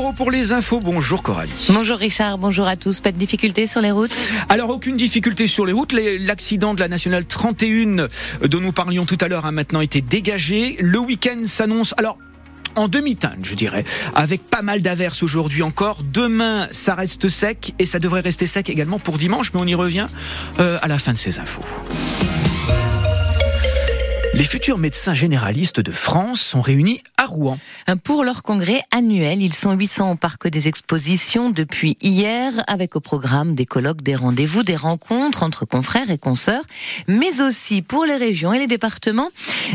Moreau pour les infos. Bonjour Coralie. Bonjour Richard, bonjour à tous. Pas de difficultés sur les routes Alors aucune difficulté sur les routes. L'accident de la nationale 31 dont nous parlions tout à l'heure a maintenant été dégagé. Le week-end s'annonce. Alors en demi-teinte, je dirais, avec pas mal d'averses aujourd'hui encore. Demain, ça reste sec et ça devrait rester sec également pour dimanche, mais on y revient euh, à la fin de ces infos. Les futurs médecins généralistes de France sont réunis à Rouen. Pour leur congrès annuel, ils sont 800 au parc des expositions depuis hier, avec au programme des colloques, des rendez-vous, des rencontres entre confrères et consoeurs, mais aussi pour les régions et les départements.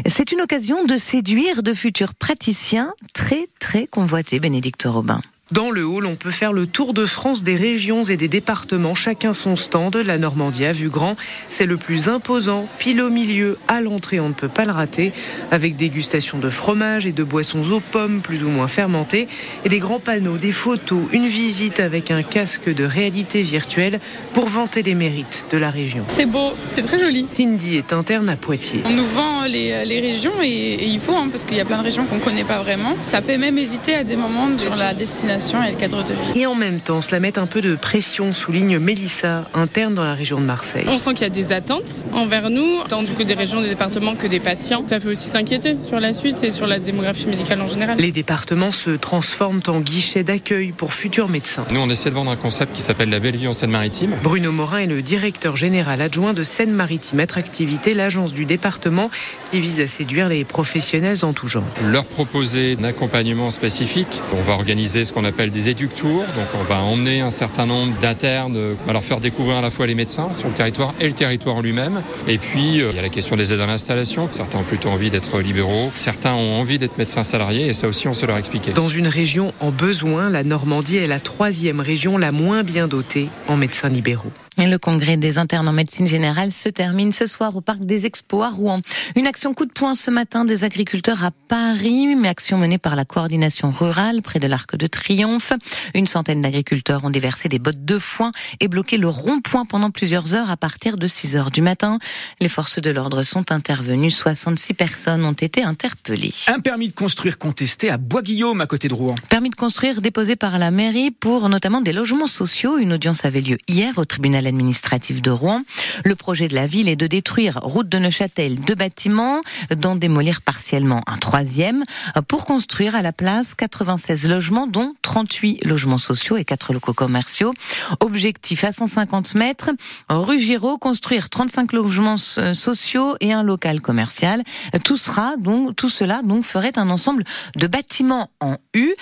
C'est une occasion de séduire de futurs praticiens très très convoités, Bénédicte Robin. Dans le hall, on peut faire le tour de France des régions et des départements, chacun son stand. La Normandie a vu grand, c'est le plus imposant, pile au milieu, à l'entrée, on ne peut pas le rater, avec dégustation de fromage et de boissons aux pommes plus ou moins fermentées, et des grands panneaux, des photos, une visite avec un casque de réalité virtuelle pour vanter les mérites de la région. C'est beau, c'est très joli. Cindy est interne à Poitiers. On nous vend les, régions et, il faut, hein, parce qu'il y a plein de régions qu'on ne connaît pas vraiment. Ça fait même hésiter à des moments sur la destination et le cadre de vie. Et en même temps, cela met un peu de pression, souligne Mélissa, interne dans la région de Marseille. On sent qu'il y a des attentes envers nous, tant du des régions, des départements que des patients. Ça fait aussi s'inquiéter sur la suite et sur la démographie médicale en général. Les départements se transforment en guichets d'accueil pour futurs médecins. Nous, on essaie de vendre un concept qui s'appelle la belle vie en Seine-Maritime. Bruno Morin est le directeur général adjoint de Seine-Maritime Attractivité, l'agence du département qui vise à séduire les professionnels en tout genre. Leur proposer un accompagnement spécifique. On va organiser ce qu'on appelle des éductours. Donc on va emmener un certain nombre d'internes, à leur faire découvrir à la fois les médecins sur le territoire et le territoire lui-même. Et puis euh, il y a la question des aides à l'installation. Certains ont plutôt envie d'être libéraux, certains ont envie d'être médecins salariés et ça aussi on se leur expliquer. Dans une région en besoin, la Normandie est la troisième région la moins bien dotée en médecins libéraux. Le congrès des internes en médecine générale se termine ce soir au parc des Expos à Rouen. Une action coup de poing ce matin des agriculteurs à Paris, mais action menée par la coordination rurale près de l'Arc de Triomphe. Une centaine d'agriculteurs ont déversé des bottes de foin et bloqué le rond-point pendant plusieurs heures à partir de 6 heures du matin. Les forces de l'ordre sont intervenues. 66 personnes ont été interpellées. Un permis de construire contesté à Bois-Guillaume à côté de Rouen. Permis de construire déposé par la mairie pour notamment des logements sociaux. Une audience avait lieu hier au tribunal administrative de Rouen. Le projet de la ville est de détruire route de Neuchâtel deux bâtiments, d'en démolir partiellement un troisième, pour construire à la place 96 logements, dont 38 logements sociaux et 4 locaux commerciaux. Objectif à 150 mètres, rue Giraud, construire 35 logements sociaux et un local commercial. Tout sera donc, tout cela donc ferait un ensemble de bâtiments en U.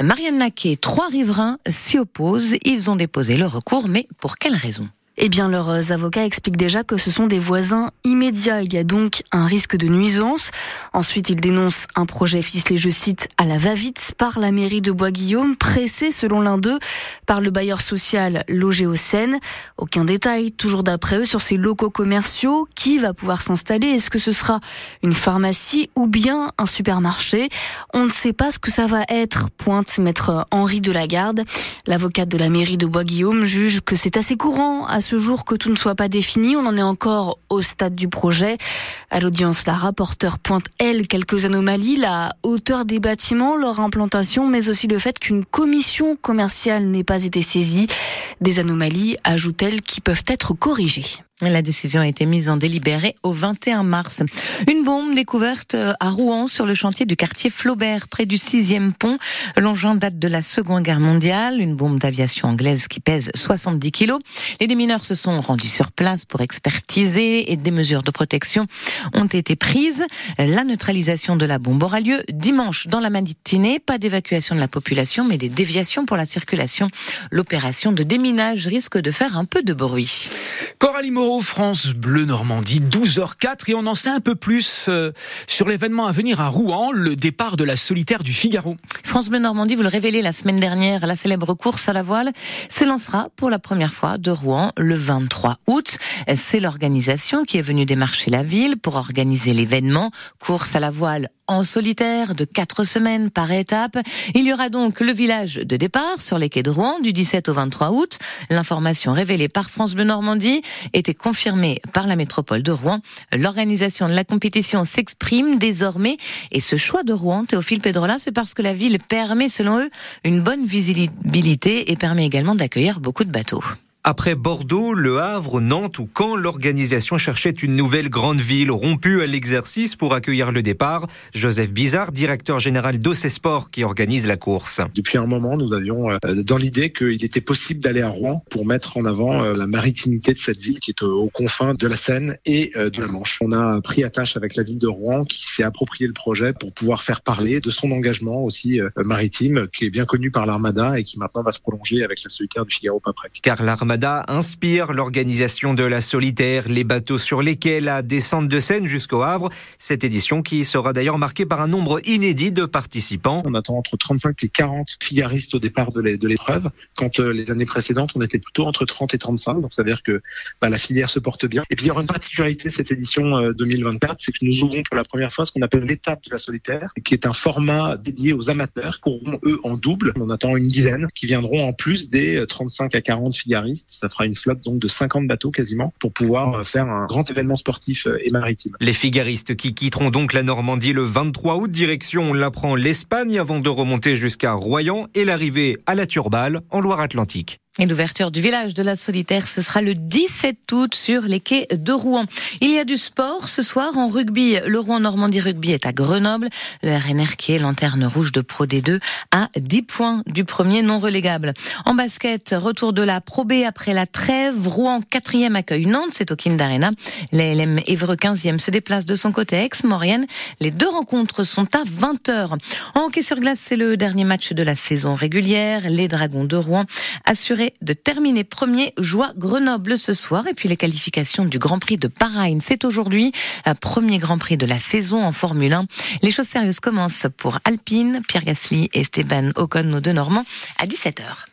Marianne Naquet, trois riverains s'y opposent. Ils ont déposé le recours, mais pour quelle raison? Eh bien, leurs avocats expliquent déjà que ce sont des voisins immédiats. Il y a donc un risque de nuisance. Ensuite, ils dénoncent un projet ficelé, je cite, à la va-vite par la mairie de Bois-Guillaume, pressé, selon l'un d'eux, par le bailleur social logé au Seine. Aucun détail, toujours d'après eux, sur ces locaux commerciaux. Qui va pouvoir s'installer? Est-ce que ce sera une pharmacie ou bien un supermarché? On ne sait pas ce que ça va être, pointe maître Henri Delagarde. L'avocate de la mairie de Bois-Guillaume juge que c'est assez courant à ce jour que tout ne soit pas défini. On en est encore au stade du projet. À l'audience, la rapporteure pointe, elle, quelques anomalies, la hauteur des bâtiments, leur implantation, mais aussi le fait qu'une commission commerciale n'ait pas été saisie. Des anomalies, ajoute-t-elle, qui peuvent être corrigées. La décision a été mise en délibéré au 21 mars. Une bombe découverte à Rouen sur le chantier du quartier Flaubert, près du sixième pont. L'engin date de la Seconde Guerre mondiale, une bombe d'aviation anglaise qui pèse 70 kilos. Les démineurs se sont rendus sur place pour expertiser et des mesures de protection ont été prises. La neutralisation de la bombe aura lieu dimanche dans la matinée. Pas d'évacuation de la population, mais des déviations pour la circulation. L'opération de déminage risque de faire un peu de bruit. France Bleu Normandie, 12h04 et on en sait un peu plus euh, sur l'événement à venir à Rouen, le départ de la solitaire du Figaro. France Bleu Normandie, vous le révélez la semaine dernière, la célèbre course à la voile s'élancera pour la première fois de Rouen le 23 août. C'est l'organisation qui est venue démarcher la ville pour organiser l'événement. Course à la voile en solitaire de quatre semaines par étape. Il y aura donc le village de départ sur les quais de Rouen du 17 au 23 août. L'information révélée par France Bleu Normandie était est confirmée par la métropole de Rouen. L'organisation de la compétition s'exprime désormais et ce choix de Rouen, Théophile Pedrola, c'est parce que la ville permet, selon eux, une bonne visibilité et permet également d'accueillir beaucoup de bateaux. Après Bordeaux, Le Havre, Nantes ou Caen, l'organisation cherchait une nouvelle grande ville rompue à l'exercice pour accueillir le départ. Joseph Bizarre, directeur général Sport, qui organise la course. Depuis un moment, nous avions euh, dans l'idée qu'il était possible d'aller à Rouen pour mettre en avant euh, la maritimité de cette ville qui est aux confins de la Seine et euh, de la Manche. On a pris attache avec la ville de Rouen qui s'est approprié le projet pour pouvoir faire parler de son engagement aussi maritime qui est bien connu par l'Armada et qui maintenant va se prolonger avec la solitaire du Figaro Paprec. Car l'Armada inspire l'organisation de la solitaire, les bateaux sur lesquels la descente de Seine jusqu'au Havre. Cette édition qui sera d'ailleurs marquée par un nombre inédit de participants. On attend entre 35 et 40 figaristes au départ de l'épreuve. Quand euh, les années précédentes, on était plutôt entre 30 et 35. Donc ça veut dire que bah, la filière se porte bien. Et puis il y aura une particularité cette édition 2024, euh, c'est que nous ouvrons pour la première fois ce qu'on appelle l'étape de la solitaire, qui est un format dédié aux amateurs, qui auront eux en double. On attend une dizaine qui viendront en plus des 35 euh, à 40 figaristes ça fera une flotte donc de 50 bateaux quasiment pour pouvoir euh, faire un grand événement sportif euh, et maritime. Les figaristes qui quitteront donc la Normandie le 23 août, direction, on l'apprend, l'Espagne avant de remonter jusqu'à Royan et l'arrivée à la Turballe en Loire-Atlantique. Et l'ouverture du village de la Solitaire, ce sera le 17 août sur les quais de Rouen. Il y a du sport ce soir en rugby. Le Rouen Normandie Rugby est à Grenoble. Le RNR qui est lanterne rouge de Pro D2 à 10 points du premier non relégable. En basket, retour de la Pro B après la trêve. Rouen 4e accueille Nantes, c'est au Kind Arena. LM Évreux 15e se déplace de son côté ex-Maurienne. Les deux rencontres sont à 20h. En hockey sur glace, c'est le dernier match de la saison régulière. Les Dragons de Rouen de terminer premier. Joie Grenoble ce soir. Et puis les qualifications du Grand Prix de Bahreïn. C'est aujourd'hui. Premier Grand Prix de la saison en Formule 1. Les choses sérieuses commencent pour Alpine, Pierre Gasly et Esteban Ocon, nos deux Normands, à 17h.